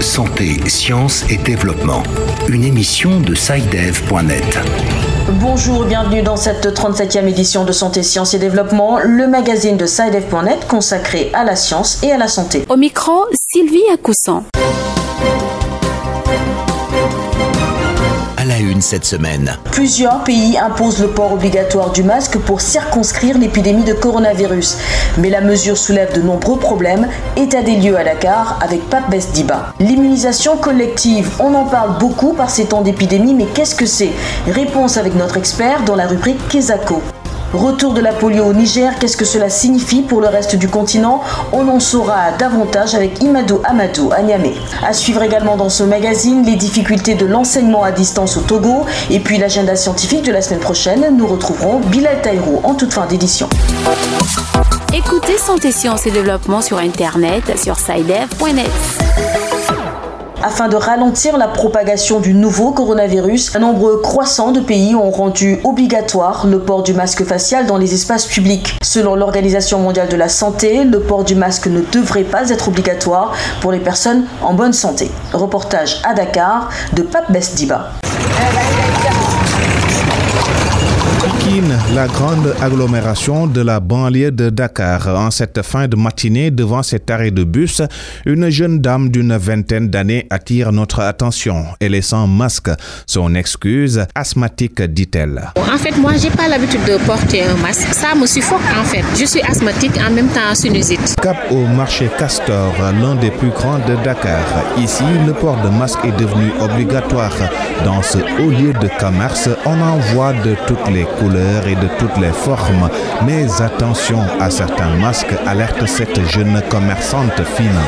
Santé, sciences et développement. Une émission de SciDev.net. Bonjour, bienvenue dans cette 37e édition de Santé, Sciences et Développement, le magazine de SciDev.net consacré à la science et à la santé. Au micro, Sylvie Accoussan. Cette semaine. Plusieurs pays imposent le port obligatoire du masque pour circonscrire l'épidémie de coronavirus. Mais la mesure soulève de nombreux problèmes. État des lieux à Dakar avec Pape Besdiba. L'immunisation collective, on en parle beaucoup par ces temps d'épidémie, mais qu'est-ce que c'est? Réponse avec notre expert dans la rubrique Kezako. Retour de la polio au Niger, qu'est-ce que cela signifie pour le reste du continent? On en saura davantage avec Imado Amadou à Niamey. À suivre également dans ce magazine les difficultés de l'enseignement à distance au Togo et puis l'agenda scientifique de la semaine prochaine. Nous retrouverons Bilal Taïrou en toute fin d'édition. Écoutez Santé, Sciences et Développement sur Internet sur sidev.net. Afin de ralentir la propagation du nouveau coronavirus, un nombre croissant de pays ont rendu obligatoire le port du masque facial dans les espaces publics. Selon l'Organisation mondiale de la santé, le port du masque ne devrait pas être obligatoire pour les personnes en bonne santé. Reportage à Dakar de Pape Besdiba. La grande agglomération de la banlieue de Dakar. En cette fin de matinée, devant cet arrêt de bus, une jeune dame d'une vingtaine d'années attire notre attention. Elle est sans masque. Son excuse, asthmatique, dit-elle. En fait, moi, j'ai pas l'habitude de porter un masque. Ça me suffoque, en fait. Je suis asthmatique, en même temps sinusite. Cap au marché Castor, l'un des plus grands de Dakar. Ici, le port de masque est devenu obligatoire. Dans ce haut lieu de commerce, on en voit de toutes les couleurs et de toutes les formes. Mais attention à certains masques, alerte cette jeune commerçante fine.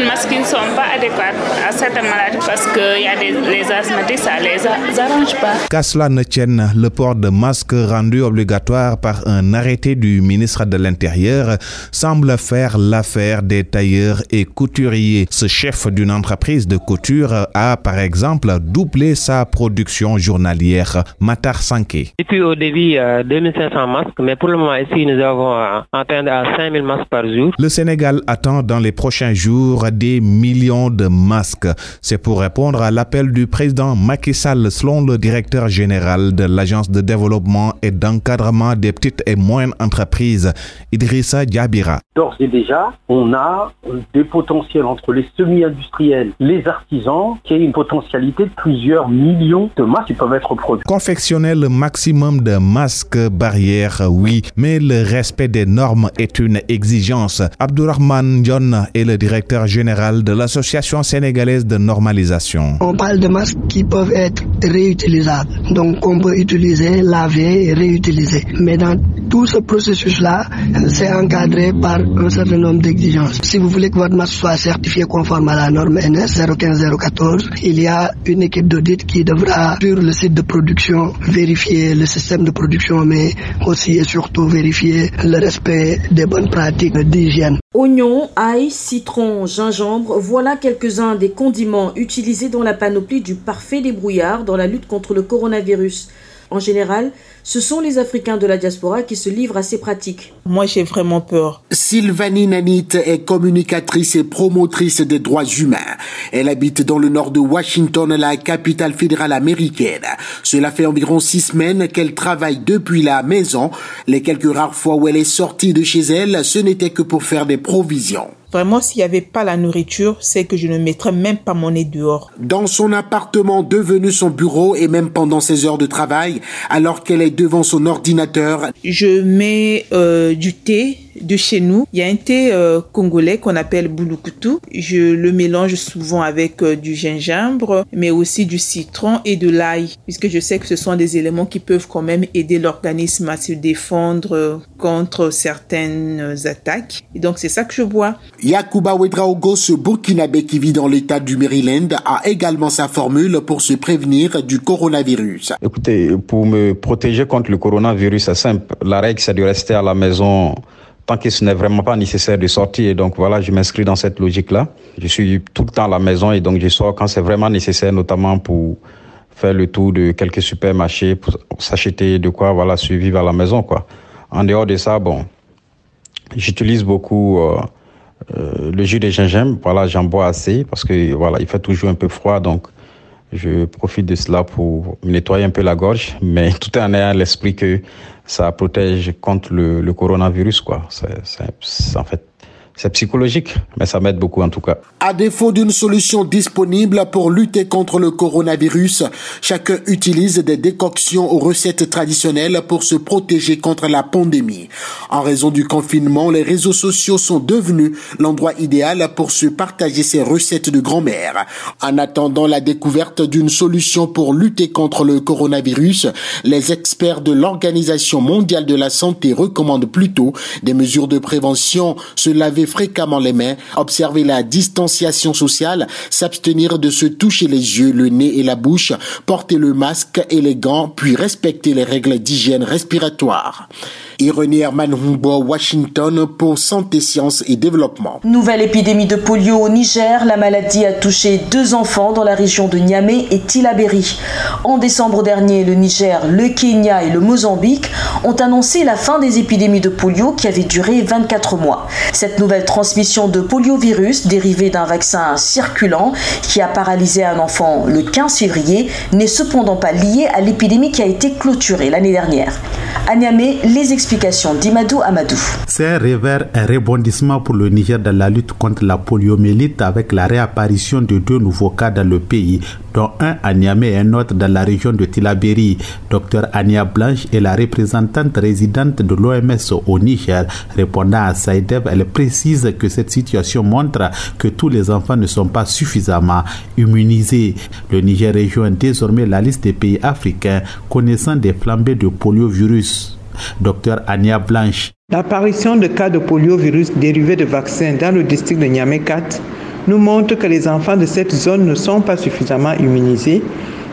Masques qui ne sont pas adéquats à certaines maladies parce qu'il y a des les asthmatiques, ça ne les arrange pas. Qu'à cela ne tienne, le port de masque rendu obligatoire par un arrêté du ministre de l'Intérieur semble faire l'affaire des tailleurs et couturiers. Ce chef d'une entreprise de couture a, par exemple, doublé sa production journalière. Matar Sanké. Depuis au début, euh, 2500 masques, mais pour le moment ici, nous avons euh, atteint à 5000 masques par jour. Le Sénégal attend dans les prochains jours des millions de masques. C'est pour répondre à l'appel du président Macky Sall, selon le directeur général de l'Agence de développement et d'encadrement des petites et moyennes entreprises, Idrissa Diabira. D'ores et déjà, on a des potentiels entre les semi-industriels, les artisans, qui a une potentialité de plusieurs millions de masques qui peuvent être produits. Confectionner le maximum de masques barrières, oui, mais le respect des normes est une exigence. Abdourahman John est le directeur général de l'Association sénégalaise de normalisation. On parle de masques qui peuvent être réutilisables. Donc on peut utiliser, laver et réutiliser. Mais dans tout ce processus-là, c'est encadré par un certain nombre d'exigences. Si vous voulez que votre masque soit certifié conforme à la norme NS 015-014, il y a une équipe d'audit qui devra, sur le site de production, vérifier le système de production, mais aussi et surtout vérifier le respect des bonnes pratiques d'hygiène. Oignons, ail, citron, gingembre, voilà quelques-uns des condiments utilisés dans la panoplie du parfait débrouillard dans la lutte contre le coronavirus. En général, ce sont les Africains de la diaspora qui se livrent à ces pratiques. Moi, j'ai vraiment peur. Sylvanie Nanit est communicatrice et promotrice des droits humains. Elle habite dans le nord de Washington, la capitale fédérale américaine. Cela fait environ six semaines qu'elle travaille depuis la maison. Les quelques rares fois où elle est sortie de chez elle, ce n'était que pour faire des provisions. Vraiment, s'il n'y avait pas la nourriture, c'est que je ne mettrais même pas mon nez dehors. Dans son appartement devenu son bureau et même pendant ses heures de travail, alors qu'elle est devant son ordinateur. Je mets euh, du thé de chez nous. Il y a un thé euh, congolais qu'on appelle bouloukutu. Je le mélange souvent avec euh, du gingembre, mais aussi du citron et de l'ail, puisque je sais que ce sont des éléments qui peuvent quand même aider l'organisme à se défendre euh, contre certaines attaques. Et donc c'est ça que je bois. Yakuba Ouedraogo, ce Burkinabé qui vit dans l'état du Maryland, a également sa formule pour se prévenir du coronavirus. Écoutez, pour me protéger contre le coronavirus, c'est simple. La règle, c'est de rester à la maison tant que ce n'est vraiment pas nécessaire de sortir. Et donc voilà, je m'inscris dans cette logique-là. Je suis tout le temps à la maison et donc je sors quand c'est vraiment nécessaire, notamment pour faire le tour de quelques supermarchés, pour s'acheter de quoi voilà, survivre à la maison. quoi. En dehors de ça, bon, j'utilise beaucoup euh, euh, le jus de gingembre. Voilà, j'en bois assez parce que voilà, il fait toujours un peu froid, donc je profite de cela pour nettoyer un peu la gorge, mais tout en ayant l'esprit que ça protège contre le, le coronavirus, quoi. C'est en fait c'est psychologique, mais ça m'aide beaucoup en tout cas. À défaut d'une solution disponible pour lutter contre le coronavirus, chacun utilise des décoctions aux recettes traditionnelles pour se protéger contre la pandémie. En raison du confinement, les réseaux sociaux sont devenus l'endroit idéal pour se partager ces recettes de grand-mère. En attendant la découverte d'une solution pour lutter contre le coronavirus, les experts de l'Organisation mondiale de la santé recommandent plutôt des mesures de prévention, se laver fréquemment les mains, observer la distanciation sociale, s'abstenir de se toucher les yeux, le nez et la bouche, porter le masque et les gants, puis respecter les règles d'hygiène respiratoire. Ironie Herman Humbo, Washington pour Santé, Sciences et Développement. Nouvelle épidémie de polio au Niger. La maladie a touché deux enfants dans la région de Niamey et Tilaberi. En décembre dernier, le Niger, le Kenya et le Mozambique ont annoncé la fin des épidémies de polio qui avaient duré 24 mois. Cette nouvelle transmission de poliovirus dérivée d'un vaccin circulant qui a paralysé un enfant le 15 février n'est cependant pas liée à l'épidémie qui a été clôturée l'année dernière. À Niamey, les explications d'Imadou Amadou. C'est un revers, un rebondissement pour le Niger dans la lutte contre la poliomyélite avec la réapparition de deux nouveaux cas dans le pays, dont un à Niamey et un autre dans la région de Tilaberi. Dr Ania Blanche est la représentante résidente de l'OMS au Niger. Répondant à Saïdev, elle que cette situation montre que tous les enfants ne sont pas suffisamment immunisés. Le Niger rejoint désormais la liste des pays africains connaissant des flambées de poliovirus. Dr Ania Blanche. L'apparition de cas de poliovirus dérivés de vaccins dans le district de Niamey 4 nous montre que les enfants de cette zone ne sont pas suffisamment immunisés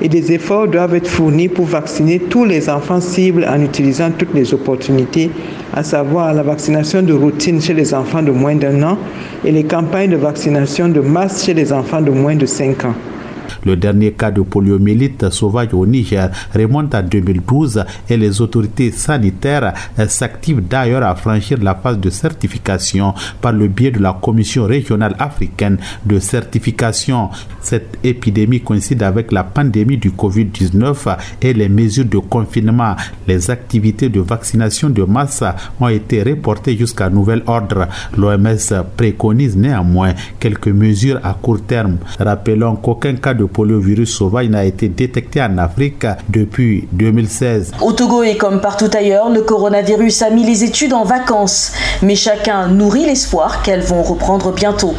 et des efforts doivent être fournis pour vacciner tous les enfants cibles en utilisant toutes les opportunités, à savoir la vaccination de routine chez les enfants de moins d'un an et les campagnes de vaccination de masse chez les enfants de moins de 5 ans. Le dernier cas de poliomyélite sauvage au Niger remonte à 2012 et les autorités sanitaires s'activent d'ailleurs à franchir la phase de certification par le biais de la Commission régionale africaine de certification. Cette épidémie coïncide avec la pandémie du Covid-19 et les mesures de confinement. Les activités de vaccination de masse ont été reportées jusqu'à nouvel ordre. L'OMS préconise néanmoins quelques mesures à court terme. Rappelons qu'aucun cas de poliovirus sauvage n'a été détecté en Afrique depuis 2016. Au Togo et comme partout ailleurs, le coronavirus a mis les études en vacances, mais chacun nourrit l'espoir qu'elles vont reprendre bientôt.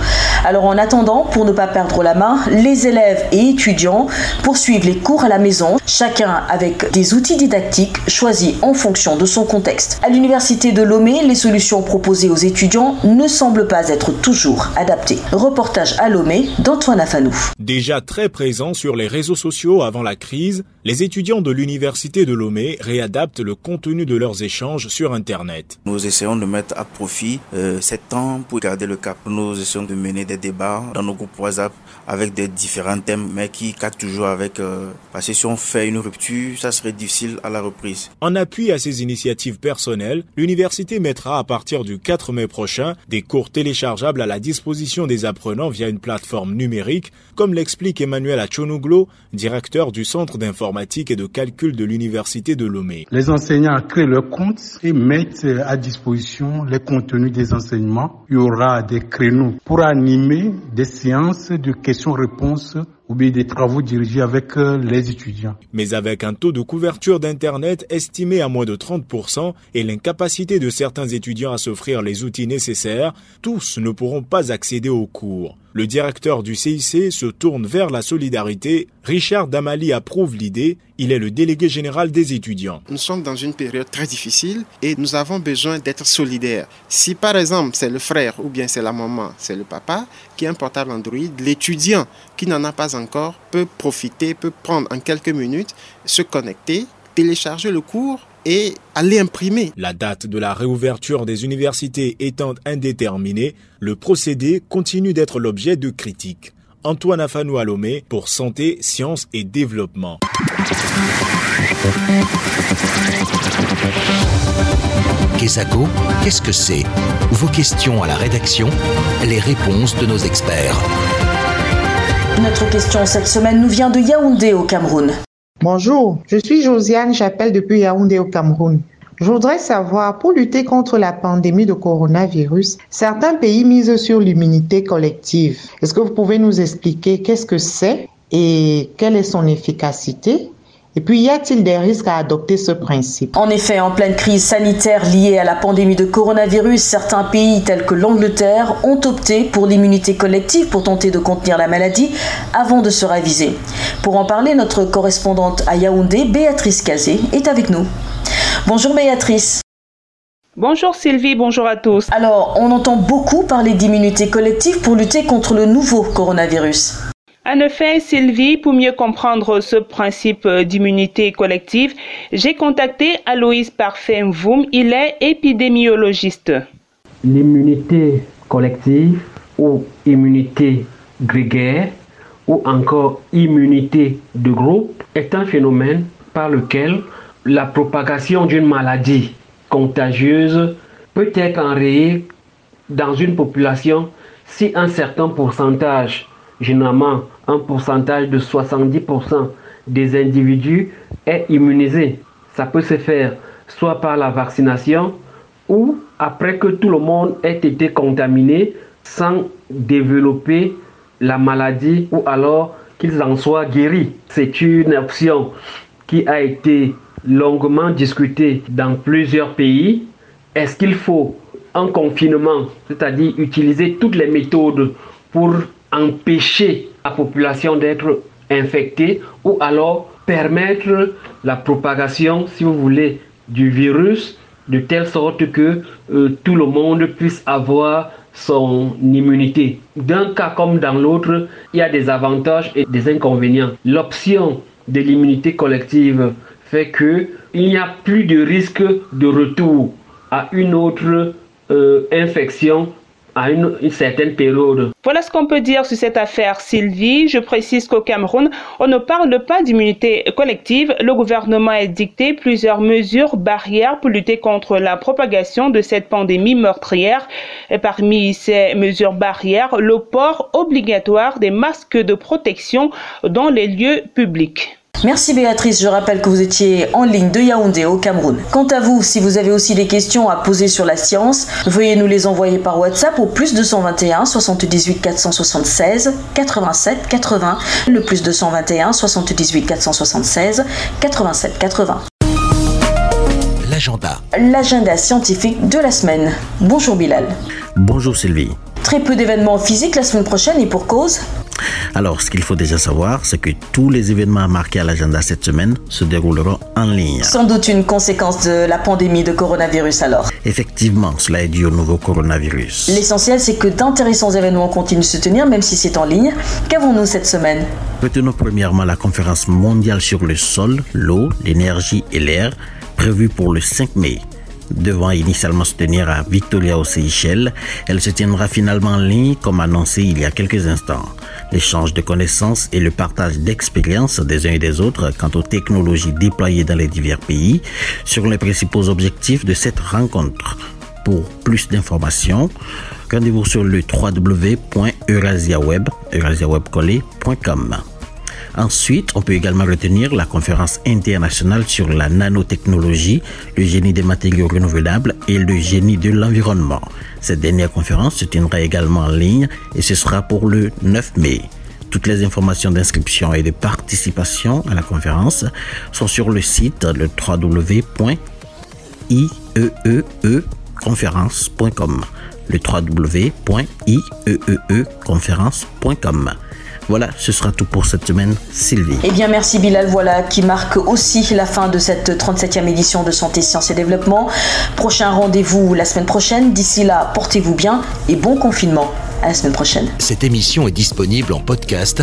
Alors en attendant, pour ne pas perdre la main, les élèves et étudiants poursuivent les cours à la maison, chacun avec des outils didactiques choisis en fonction de son contexte. À l'université de Lomé, les solutions proposées aux étudiants ne semblent pas être toujours adaptées. Reportage à Lomé d'Antoine Afanou. Déjà très présents sur les réseaux sociaux avant la crise, les étudiants de l'université de Lomé réadaptent le contenu de leurs échanges sur Internet. Nous essayons de mettre à profit euh, cet temps pour garder le cap. Nous essayons de mener des débats dans nos groupes WhatsApp avec des différents thèmes, mais qui cadrent toujours avec... Euh, parce que si on fait une rupture, ça serait difficile à la reprise. En appui à ces initiatives personnelles, l'université mettra à partir du 4 mai prochain des cours téléchargeables à la disposition des apprenants via une plateforme numérique, comme l'explique Emmanuel Achonuglo, directeur du Centre d'informatique et de calcul de l'université de Lomé. Les enseignants créent leur compte et mettent à disposition les contenus des enseignements. Il y aura des créneaux pour animer des séances de questions-réponses ou bien des travaux dirigés avec les étudiants. Mais avec un taux de couverture d'Internet estimé à moins de 30% et l'incapacité de certains étudiants à s'offrir les outils nécessaires, tous ne pourront pas accéder aux cours. Le directeur du CIC se tourne vers la solidarité. Richard Damali approuve l'idée. Il est le délégué général des étudiants. Nous sommes dans une période très difficile et nous avons besoin d'être solidaires. Si par exemple c'est le frère ou bien c'est la maman, c'est le papa qui a un portable Android, l'étudiant qui n'en a pas encore peut profiter, peut prendre en quelques minutes, se connecter, télécharger le cours et aller imprimer. La date de la réouverture des universités étant indéterminée, le procédé continue d'être l'objet de critiques. Antoine Afanou Alomé pour Santé, Sciences et Développement. Kesako, qu'est-ce que c'est? Vos questions à la rédaction, les réponses de nos experts. Notre question cette semaine nous vient de Yaoundé au Cameroun. Bonjour, je suis Josiane, j'appelle depuis Yaoundé au Cameroun. Je voudrais savoir, pour lutter contre la pandémie de coronavirus, certains pays misent sur l'immunité collective. Est-ce que vous pouvez nous expliquer qu'est-ce que c'est et quelle est son efficacité? Et puis, y a-t-il des risques à adopter ce principe? En effet, en pleine crise sanitaire liée à la pandémie de coronavirus, certains pays tels que l'Angleterre ont opté pour l'immunité collective pour tenter de contenir la maladie avant de se raviser. Pour en parler, notre correspondante à Yaoundé, Béatrice Cazé, est avec nous. Bonjour Béatrice. Bonjour Sylvie, bonjour à tous. Alors, on entend beaucoup parler d'immunité collective pour lutter contre le nouveau coronavirus. En effet, Sylvie, pour mieux comprendre ce principe d'immunité collective, j'ai contacté Aloïs Parfait Voum. Il est épidémiologiste. L'immunité collective ou immunité grégaire ou encore immunité de groupe est un phénomène par lequel la propagation d'une maladie contagieuse peut être enrayée dans une population si un certain pourcentage généralement un pourcentage de 70% des individus est immunisé. Ça peut se faire soit par la vaccination ou après que tout le monde ait été contaminé sans développer la maladie ou alors qu'ils en soient guéris. C'est une option qui a été longuement discutée dans plusieurs pays. Est-ce qu'il faut un confinement, c'est-à-dire utiliser toutes les méthodes pour empêcher la population d'être infectée ou alors permettre la propagation, si vous voulez, du virus de telle sorte que euh, tout le monde puisse avoir son immunité. D'un cas comme dans l'autre, il y a des avantages et des inconvénients. L'option de l'immunité collective fait que il n'y a plus de risque de retour à une autre euh, infection Voilà ce qu'on peut dire sur cette affaire, Sylvie. Je précise qu'au Cameroun, on ne parle pas d'immunité collective. Le gouvernement a dicté plusieurs mesures barrières pour lutter contre la propagation de cette pandémie meurtrière. Et parmi ces mesures barrières, le port obligatoire des masques de protection dans les lieux publics. Merci Béatrice, je rappelle que vous étiez en ligne de Yaoundé au Cameroun. Quant à vous, si vous avez aussi des questions à poser sur la science, veuillez nous les envoyer par WhatsApp au plus 221 78 476 87 80, le plus 221 78 476 87 80. L'agenda. L'agenda scientifique de la semaine. Bonjour Bilal. Bonjour Sylvie. Très peu d'événements physiques la semaine prochaine et pour cause? Alors, ce qu'il faut déjà savoir, c'est que tous les événements marqués à l'agenda cette semaine se dérouleront en ligne. Sans doute une conséquence de la pandémie de coronavirus alors. Effectivement, cela est dû au nouveau coronavirus. L'essentiel, c'est que d'intéressants événements continuent de se tenir, même si c'est en ligne. Qu'avons-nous cette semaine? Retenons premièrement la conférence mondiale sur le sol, l'eau, l'énergie et l'air, prévue pour le 5 mai devant initialement se tenir à Victoria aux Seychelles, elle se tiendra finalement en ligne comme annoncé il y a quelques instants. L'échange de connaissances et le partage d'expériences des uns et des autres quant aux technologies déployées dans les divers pays seront les principaux objectifs de cette rencontre. Pour plus d'informations, rendez-vous sur le www.eurasiaweb.com. Ensuite, on peut également retenir la conférence internationale sur la nanotechnologie, le génie des matériaux renouvelables et le génie de l'environnement. Cette dernière conférence se tiendra également en ligne et ce sera pour le 9 mai. Toutes les informations d'inscription et de participation à la conférence sont sur le site le www.ieeeconference.com le www.ieeeconference.com voilà, ce sera tout pour cette semaine, Sylvie. Eh bien, merci Bilal, voilà, qui marque aussi la fin de cette 37e édition de Santé, Sciences et Développement. Prochain rendez-vous la semaine prochaine. D'ici là, portez-vous bien et bon confinement. À la semaine prochaine. Cette émission est disponible en podcast